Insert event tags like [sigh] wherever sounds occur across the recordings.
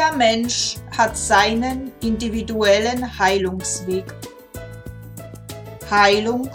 Jeder Mensch hat seinen individuellen Heilungsweg. Heilung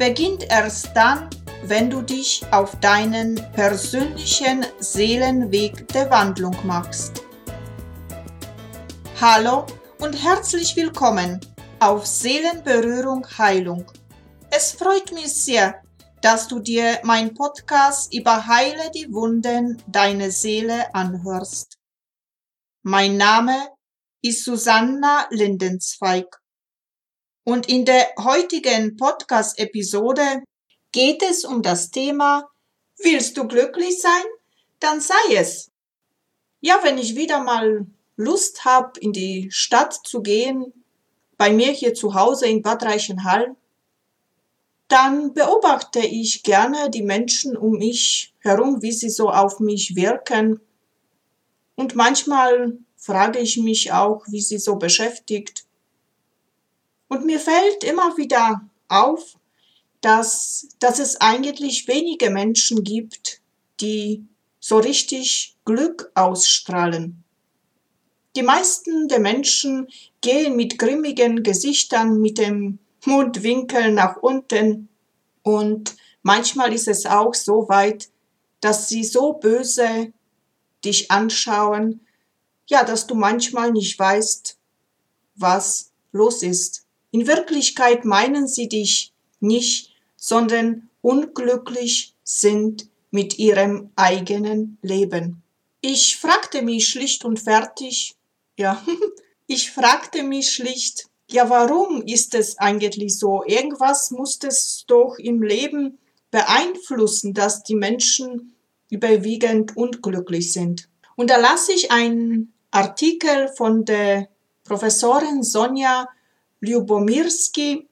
beginnt erst dann, wenn du dich auf deinen persönlichen Seelenweg der Wandlung machst. Hallo und herzlich willkommen auf Seelenberührung Heilung. Es freut mich sehr, dass du dir mein Podcast über Heile die Wunden deiner Seele anhörst. Mein Name ist Susanna Lindenzweig. Und in der heutigen Podcast-Episode geht es um das Thema Willst du glücklich sein? Dann sei es. Ja, wenn ich wieder mal Lust habe, in die Stadt zu gehen, bei mir hier zu Hause in Bad Reichenhall, dann beobachte ich gerne die Menschen um mich herum, wie sie so auf mich wirken und manchmal frage ich mich auch, wie sie so beschäftigt. Und mir fällt immer wieder auf, dass, dass es eigentlich wenige Menschen gibt, die so richtig Glück ausstrahlen. Die meisten der Menschen gehen mit grimmigen Gesichtern, mit dem Mundwinkel nach unten und manchmal ist es auch so weit, dass sie so böse dich anschauen, ja, dass du manchmal nicht weißt, was los ist. In Wirklichkeit meinen sie dich nicht, sondern unglücklich sind mit ihrem eigenen Leben. Ich fragte mich schlicht und fertig, ja, [laughs] ich fragte mich schlicht, ja, warum ist es eigentlich so? Irgendwas muss es doch im Leben beeinflussen, dass die Menschen überwiegend unglücklich sind. Und da lasse ich einen Artikel von der Professorin Sonja Lyubomirski,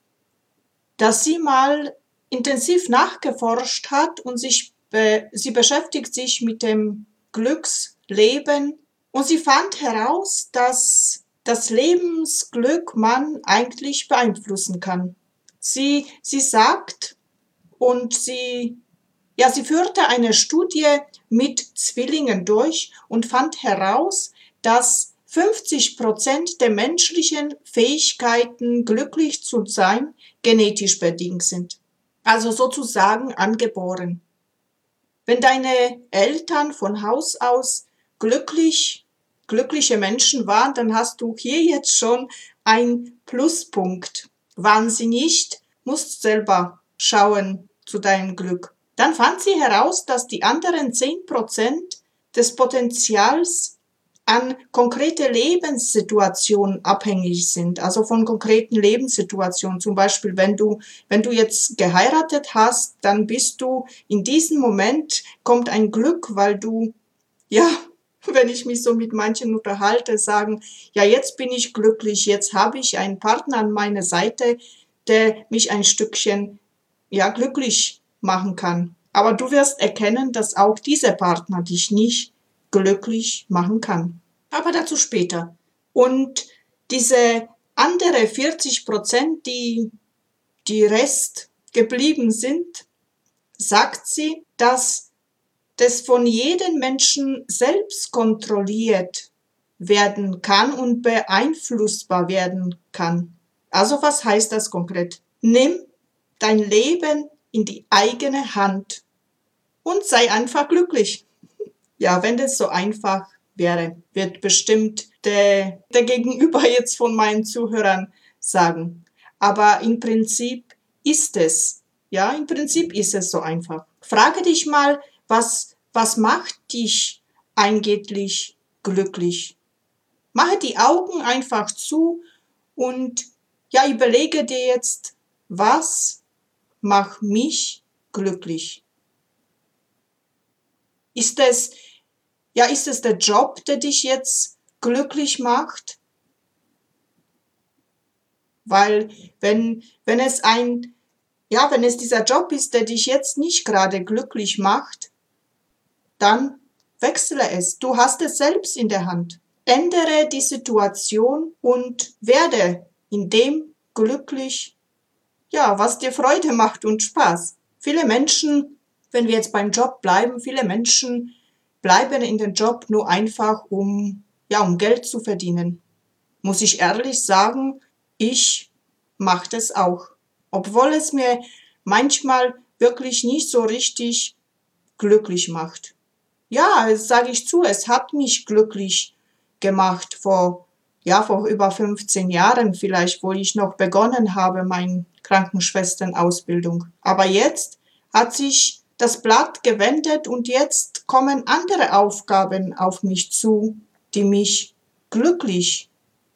dass sie mal intensiv nachgeforscht hat und sich be sie beschäftigt sich mit dem Glücksleben und sie fand heraus, dass das Lebensglück man eigentlich beeinflussen kann. Sie, sie sagt und sie ja, sie führte eine Studie mit Zwillingen durch und fand heraus, dass 50 Prozent der menschlichen Fähigkeiten, glücklich zu sein, genetisch bedingt sind. Also sozusagen angeboren. Wenn deine Eltern von Haus aus glücklich, glückliche Menschen waren, dann hast du hier jetzt schon ein Pluspunkt. Waren sie nicht, musst selber schauen zu deinem Glück. Dann fand sie heraus, dass die anderen 10% des Potenzials an konkrete Lebenssituationen abhängig sind, also von konkreten Lebenssituationen. Zum Beispiel, wenn du, wenn du jetzt geheiratet hast, dann bist du in diesem Moment kommt ein Glück, weil du, ja, [laughs] wenn ich mich so mit manchen unterhalte, sagen, ja, jetzt bin ich glücklich, jetzt habe ich einen Partner an meiner Seite, der mich ein Stückchen, ja, glücklich machen kann. Aber du wirst erkennen, dass auch dieser Partner dich nicht glücklich machen kann. Aber dazu später. Und diese andere 40 Prozent, die, die Rest geblieben sind, sagt sie, dass das von jedem Menschen selbst kontrolliert werden kann und beeinflussbar werden kann. Also was heißt das konkret? Nimm dein Leben in die eigene Hand und sei einfach glücklich. Ja, wenn das so einfach wäre, wird bestimmt der, der Gegenüber jetzt von meinen Zuhörern sagen. Aber im Prinzip ist es, ja, im Prinzip ist es so einfach. Frage dich mal, was, was macht dich eigentlich glücklich? Mache die Augen einfach zu und ja, überlege dir jetzt, was mach mich glücklich. Ist es, ja, ist es der Job, der dich jetzt glücklich macht? Weil wenn, wenn es ein, ja, wenn es dieser Job ist, der dich jetzt nicht gerade glücklich macht, dann wechsle es. Du hast es selbst in der Hand. Ändere die Situation und werde in dem glücklich ja, was dir Freude macht und Spaß. Viele Menschen, wenn wir jetzt beim Job bleiben, viele Menschen bleiben in den Job nur einfach, um, ja, um Geld zu verdienen. Muss ich ehrlich sagen, ich mache das auch. Obwohl es mir manchmal wirklich nicht so richtig glücklich macht. Ja, sage ich zu, es hat mich glücklich gemacht vor, ja, vor über 15 Jahren vielleicht, wo ich noch begonnen habe, meine Krankenschwesternausbildung. Aber jetzt hat sich das Blatt gewendet und jetzt kommen andere Aufgaben auf mich zu, die mich glücklich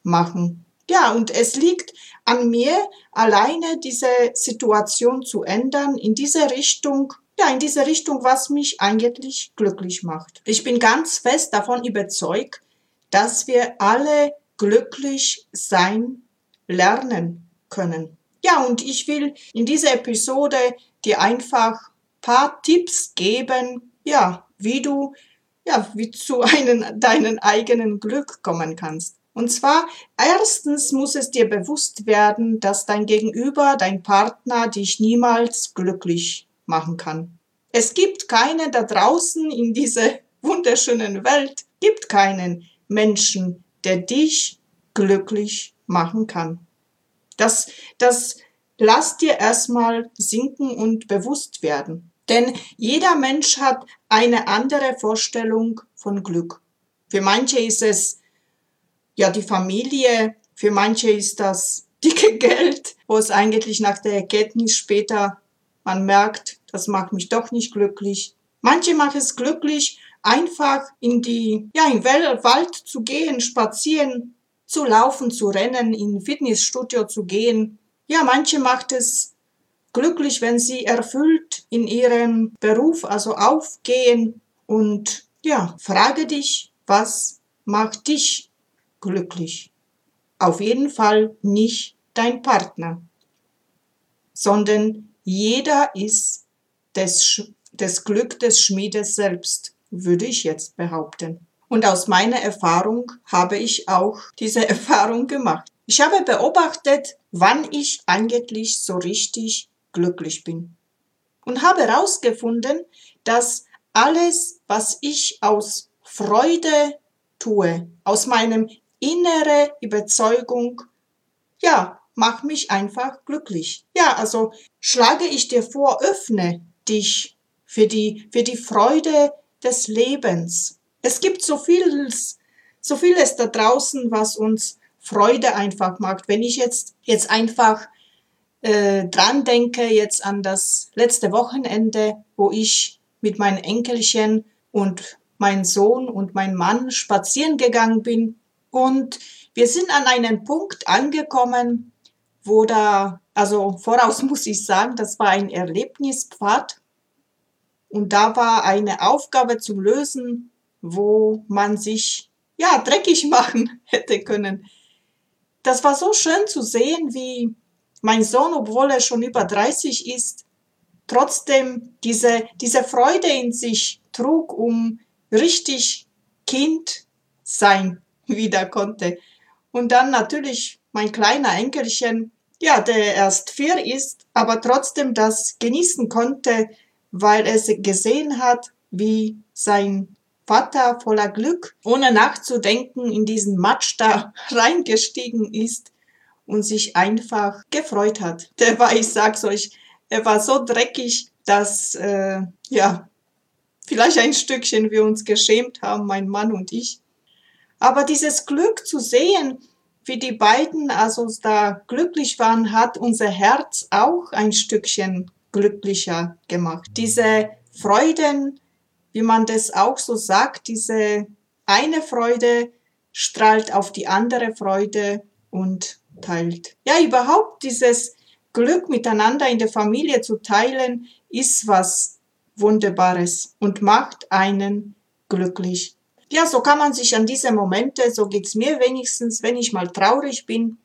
machen. Ja, und es liegt an mir, alleine diese Situation zu ändern, in diese Richtung, ja, in diese Richtung, was mich eigentlich glücklich macht. Ich bin ganz fest davon überzeugt, dass wir alle glücklich sein lernen können. Ja, und ich will in dieser Episode dir einfach paar Tipps geben, ja, wie du ja, wie zu [laughs] einem, deinen eigenen Glück kommen kannst. Und zwar, erstens muss es dir bewusst werden, dass dein Gegenüber, dein Partner dich niemals glücklich machen kann. Es gibt keinen da draußen in dieser [laughs] wunderschönen Welt, gibt keinen Menschen, der dich glücklich machen kann. Das, das lass dir erstmal sinken und bewusst werden. Denn jeder Mensch hat eine andere Vorstellung von Glück. Für manche ist es ja die Familie, für manche ist das dicke [laughs] Geld, wo es eigentlich nach der Erkenntnis später man merkt, das macht mich doch nicht glücklich. Manche machen es glücklich, einfach in die, ja, in Wald zu gehen, spazieren, zu laufen, zu rennen, in Fitnessstudio zu gehen. Ja, manche macht es glücklich, wenn sie erfüllt in ihrem Beruf, also aufgehen und ja, frage dich, was macht dich glücklich? Auf jeden Fall nicht dein Partner, sondern jeder ist des, des Glück des Schmiedes selbst, würde ich jetzt behaupten. Und aus meiner Erfahrung habe ich auch diese [laughs] Erfahrung gemacht. Ich habe beobachtet, wann ich eigentlich so richtig glücklich bin. Und habe herausgefunden, dass alles, was ich aus Freude tue, aus meinem innere Überzeugung, ja, mach mich einfach glücklich. Ja, also schlage ich dir vor, öffne dich für die, für die Freude des Lebens. Es gibt so vieles, so vieles da draußen, was uns Freude einfach macht. Wenn ich jetzt, jetzt einfach äh, dran denke, jetzt an das letzte Wochenende, wo ich mit meinen Enkelchen und mein Sohn und mein Mann spazieren gegangen bin. Und wir sind an einen Punkt angekommen, wo da, also voraus [laughs] muss ich sagen, das war ein Erlebnispfad. Und da war eine Aufgabe zu lösen, wo man sich, ja, dreckig machen [laughs] hätte können. Das war so schön zu sehen, wie mein Sohn, obwohl er schon über 30 ist, trotzdem diese, diese Freude in sich trug, um richtig Kind sein [laughs] wieder konnte. Und dann natürlich mein kleiner Enkelchen, ja, der erst vier ist, aber trotzdem das genießen konnte, weil er gesehen hat, wie sein Vater voller Glück, ohne nachzudenken, in diesen Matsch da [laughs] reingestiegen ist und sich einfach gefreut hat. Der war, ich sag's euch, er war so dreckig, dass, äh, ja, vielleicht ein Stückchen wir uns geschämt haben, mein Mann und ich. Aber dieses Glück zu sehen, wie die beiden also da glücklich waren, hat unser Herz auch ein Stückchen glücklicher gemacht. Diese Freuden, wie man das auch so sagt, diese eine Freude strahlt auf die andere Freude und teilt. Ja, überhaupt dieses Glück miteinander in der Familie zu teilen, ist was Wunderbares und macht einen glücklich. Ja, so kann man sich an diese Momente, so geht's mir wenigstens, wenn ich mal traurig bin,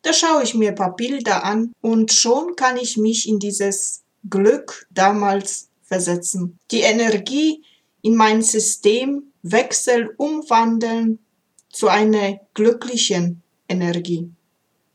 da schaue ich mir ein paar Bilder an und schon kann ich mich in dieses Glück damals versetzen. Die Energie in mein System wechseln, umwandeln zu einer glücklichen Energie.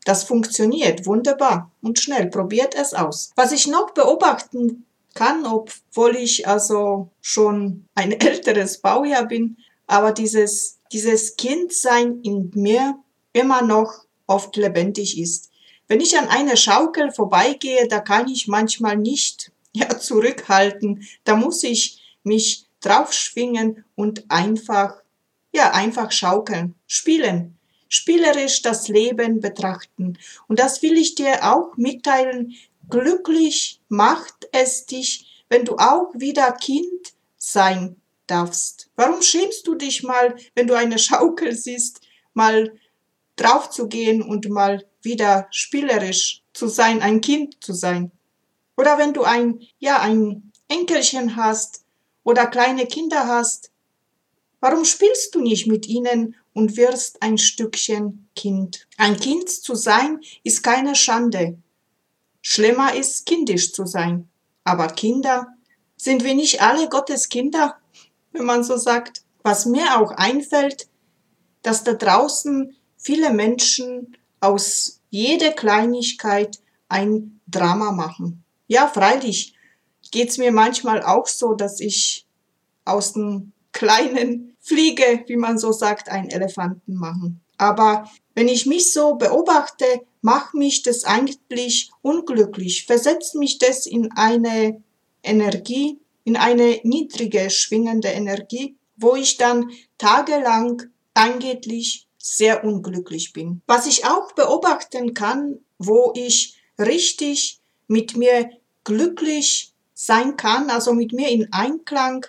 Das funktioniert wunderbar und schnell. Probiert es aus. Was ich noch beobachten kann, obwohl ich also schon ein [laughs] älteres Baujahr bin, aber dieses dieses Kindsein in mir immer noch oft lebendig ist. Wenn ich an einer Schaukel vorbeigehe, da kann ich manchmal nicht ja, zurückhalten. Da muss ich mich draufschwingen und einfach, ja, einfach schaukeln, spielen, spielerisch das Leben betrachten. Und das will ich dir auch mitteilen. Glücklich macht es dich, wenn du auch wieder Kind sein darfst. Warum schämst du dich mal, wenn du eine [laughs] Schaukel siehst, mal drauf zu gehen und mal wieder spielerisch zu sein, ein Kind zu sein? Oder wenn du ein, ja, ein Enkelchen hast oder kleine Kinder hast, warum spielst du nicht mit ihnen und wirst ein Stückchen Kind? Ein Kind zu sein ist keine Schande. Schlimmer ist, kindisch zu sein. Aber Kinder, sind wir nicht alle Gottes Kinder? wenn man so sagt. Was mir auch einfällt, dass da draußen viele Menschen aus jeder Kleinigkeit ein Drama machen. Ja, freilich geht's mir manchmal auch so, dass ich aus einem kleinen Fliege, wie man so sagt, einen Elefanten machen. Aber wenn ich mich so beobachte, macht mich das eigentlich unglücklich, versetzt mich das in eine Energie, in eine niedrige schwingende Energie, wo ich dann tagelang eigentlich sehr unglücklich bin. Was ich auch beobachten kann, wo ich richtig mit mir glücklich sein kann, also mit mir in Einklang,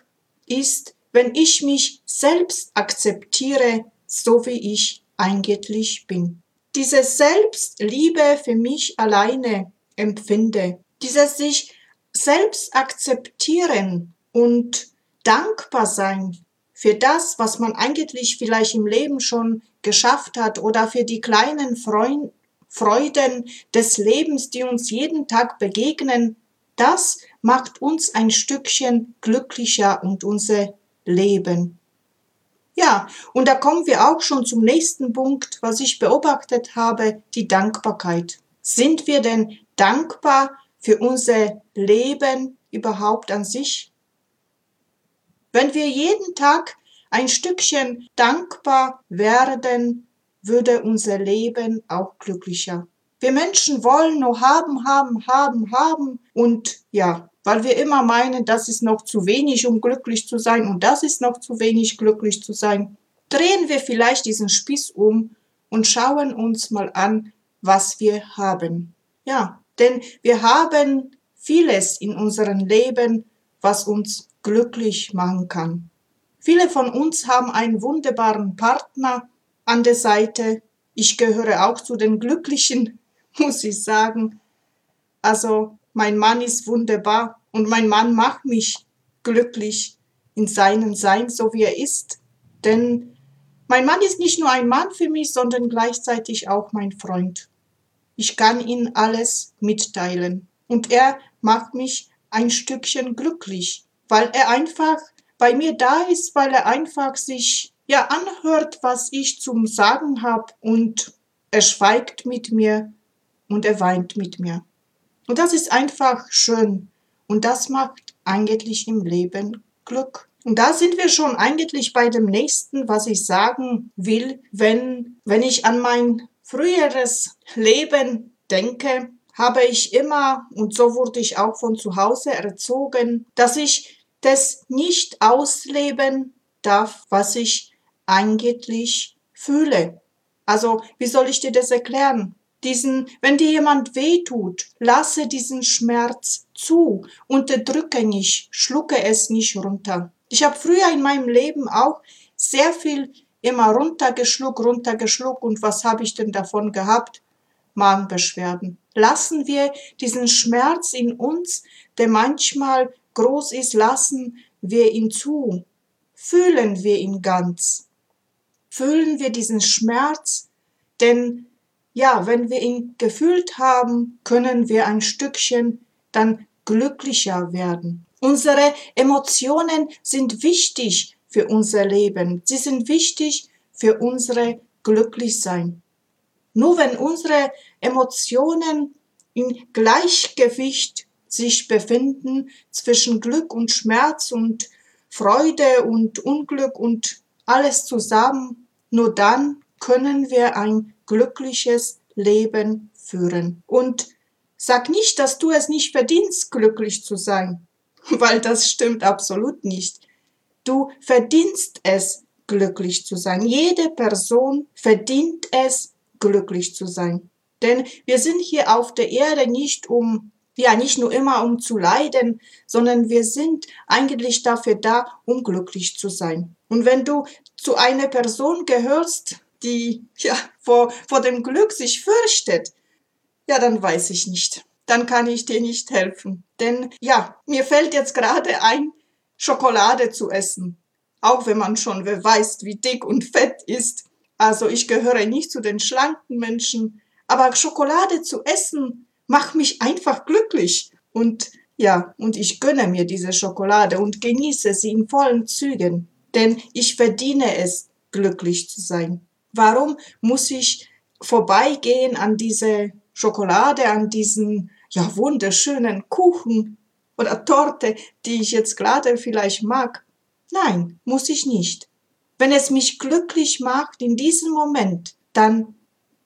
ist, wenn ich mich selbst akzeptiere, so wie ich eigentlich bin. Diese Selbstliebe für mich alleine empfinde, dieses sich selbst akzeptieren und dankbar sein für das, was man eigentlich vielleicht im Leben schon geschafft hat oder für die kleinen Freuden des Lebens, die uns jeden Tag begegnen, das macht uns ein Stückchen glücklicher und unser Leben. Ja, und da kommen wir auch schon zum nächsten Punkt, was ich beobachtet habe, die Dankbarkeit. Sind wir denn dankbar für unser Leben überhaupt an sich? Wenn wir jeden Tag ein Stückchen dankbar werden, würde unser Leben auch glücklicher. Wir Menschen wollen nur haben, haben, haben, haben und ja, weil wir immer meinen, das ist noch zu wenig, um glücklich zu sein und das ist noch zu wenig, glücklich zu sein, drehen wir vielleicht diesen Spieß um und schauen uns mal an, was wir haben. Ja, denn wir haben vieles in unserem Leben, was uns glücklich machen kann. Viele von uns haben einen wunderbaren Partner an der Seite. Ich gehöre auch zu den Glücklichen, [laughs] muss ich sagen. Also mein Mann ist wunderbar und mein Mann macht mich glücklich in seinem Sein, so wie er ist. Denn mein Mann ist nicht nur ein Mann für mich, sondern gleichzeitig auch mein Freund. Ich kann ihm alles mitteilen. Und er macht mich ein Stückchen glücklich, weil er einfach bei mir da ist, weil er einfach sich ja anhört, was ich zum Sagen habe und er schweigt mit mir und er weint mit mir. Und das ist einfach schön und das macht eigentlich im Leben Glück. Und da sind wir schon eigentlich bei dem nächsten, was ich sagen will, wenn, wenn ich an mein früheres Leben denke, habe ich immer, und so wurde ich auch von zu Hause erzogen, dass ich das nicht ausleben darf, was ich eigentlich fühle. Also, wie soll ich dir das erklären? Diesen, wenn dir jemand wehtut, lasse diesen Schmerz zu, unterdrücke nicht, schlucke es nicht runter. Ich habe früher in meinem Leben auch sehr viel immer runtergeschluckt, runtergeschluckt und was habe ich denn davon gehabt? Magenbeschwerden. Lassen wir diesen Schmerz in uns, der manchmal groß ist, lassen wir ihn zu. Fühlen wir ihn ganz. Fühlen wir diesen Schmerz, denn ja, wenn wir ihn gefühlt haben, können wir ein Stückchen dann glücklicher werden. Unsere Emotionen sind wichtig für unser Leben. Sie sind wichtig für unsere Glücklichsein. Nur wenn unsere Emotionen in Gleichgewicht sich befinden zwischen Glück und Schmerz und Freude und Unglück und alles zusammen, nur dann können wir ein glückliches Leben führen. Und sag nicht, dass du es nicht verdienst, glücklich zu sein, [laughs] weil das stimmt absolut nicht. Du verdienst es, glücklich zu sein. Jede Person verdient es, glücklich zu sein. Denn wir sind hier auf der Erde nicht um, ja, nicht nur immer um zu leiden, sondern wir sind eigentlich dafür da, um glücklich zu sein. Und wenn du zu einer Person gehörst, die, ja, vor, vor dem Glück sich fürchtet, ja, dann weiß ich nicht. Dann kann ich dir nicht helfen. Denn, ja, mir fällt jetzt gerade ein, Schokolade zu essen auch wenn man schon weiß, wie dick und fett ist. Also ich gehöre nicht zu den schlanken Menschen, aber Schokolade zu essen macht mich einfach glücklich. Und ja, und ich gönne mir diese Schokolade und genieße sie in vollen Zügen, denn ich verdiene es, glücklich zu sein. Warum muss ich vorbeigehen an diese Schokolade, an diesen ja wunderschönen Kuchen oder Torte, die ich jetzt gerade vielleicht mag? Nein, muss ich nicht. Wenn es mich glücklich macht in diesem Moment, dann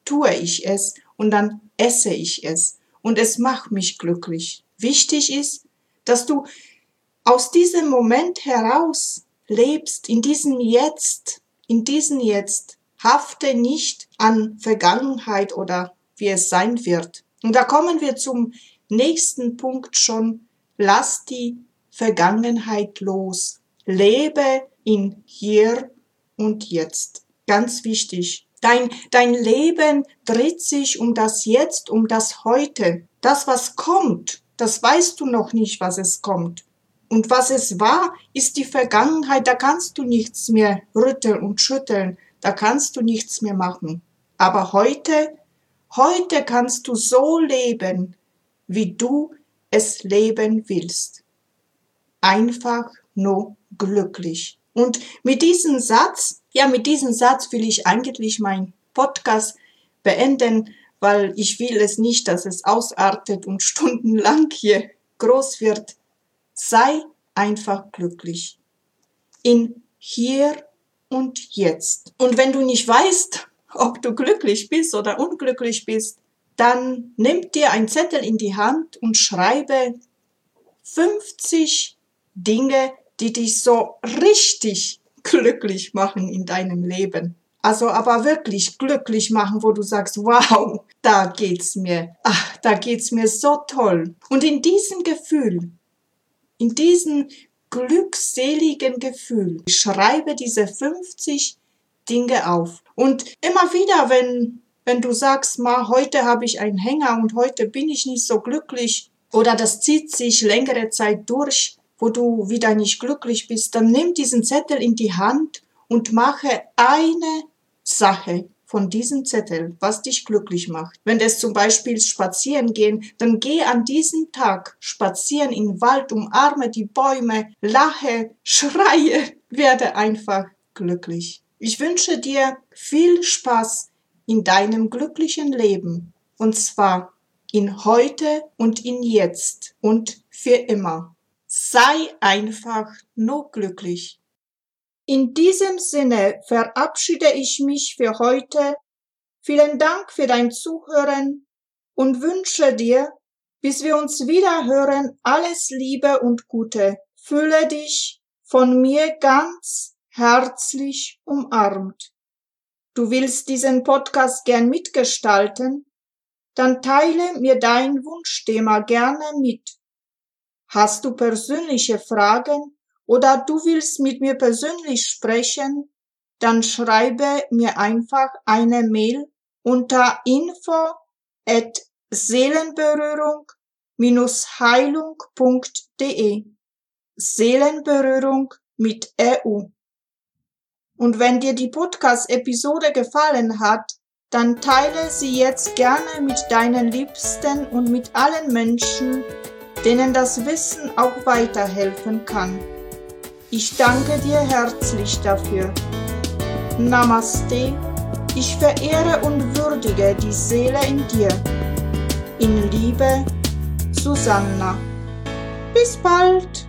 tue ich es und dann esse ich es und es macht mich glücklich. Wichtig ist, dass du aus diesem Moment heraus lebst, in diesem Jetzt, in diesem Jetzt. Hafte nicht an Vergangenheit oder wie es sein wird. Und da kommen wir zum nächsten Punkt schon. Lass die Vergangenheit los. Lebe in hier und jetzt. Ganz wichtig. Dein, dein Leben dreht sich um das Jetzt, um das Heute. Das, was kommt, das weißt du noch nicht, was es kommt. Und was es war, ist die Vergangenheit. Da kannst du nichts mehr rütteln und schütteln. Da kannst du nichts mehr machen. Aber heute, heute kannst du so leben, wie du es leben willst. Einfach nur glücklich. Und mit diesem Satz, ja, mit diesem Satz will ich eigentlich mein Podcast beenden, weil ich will es nicht, dass es ausartet und [laughs] stundenlang hier groß wird. Sei einfach glücklich. In hier und jetzt. Und wenn du nicht weißt, ob du glücklich bist oder unglücklich bist, dann nimm dir ein Zettel in die Hand und schreibe 50 Dinge, die dich so richtig glücklich machen in deinem Leben. Also aber wirklich glücklich machen, wo du sagst, wow, da geht's mir, ach, da geht's mir so toll. Und in diesem Gefühl, in diesem glückseligen Gefühl, schreibe diese 50 Dinge auf. Und immer wieder, wenn, wenn du sagst, ma, heute habe ich einen Hänger und heute bin ich nicht so glücklich oder das zieht sich längere Zeit durch, wo du wieder nicht glücklich bist, dann nimm diesen Zettel in die Hand und mache eine Sache von diesem Zettel, was dich glücklich macht. Wenn es zum Beispiel spazieren gehen, dann geh an diesem Tag spazieren im Wald, umarme die Bäume, lache, schreie, [laughs] werde einfach glücklich. Ich wünsche dir viel Spaß in deinem glücklichen Leben und zwar in heute und in jetzt und für immer. Sei einfach nur glücklich. In diesem Sinne verabschiede ich mich für heute. Vielen Dank für dein Zuhören und wünsche dir, bis wir uns wieder hören, alles Liebe und Gute. Fühle dich von mir ganz herzlich umarmt. Du willst diesen Podcast gern mitgestalten? Dann teile mir dein Wunschthema gerne mit Hast du persönliche Fragen oder du willst mit mir persönlich sprechen? Dann schreibe mir einfach eine Mail unter info at seelenberührung-heilung.de Seelenberührung mit EU. Und wenn dir die Podcast-Episode gefallen hat, dann teile sie jetzt gerne mit deinen Liebsten und mit allen Menschen, denen das Wissen auch weiterhelfen kann. Ich danke dir herzlich dafür. Namaste. Ich verehre und würdige die Seele in dir. In Liebe, Susanna. Bis bald.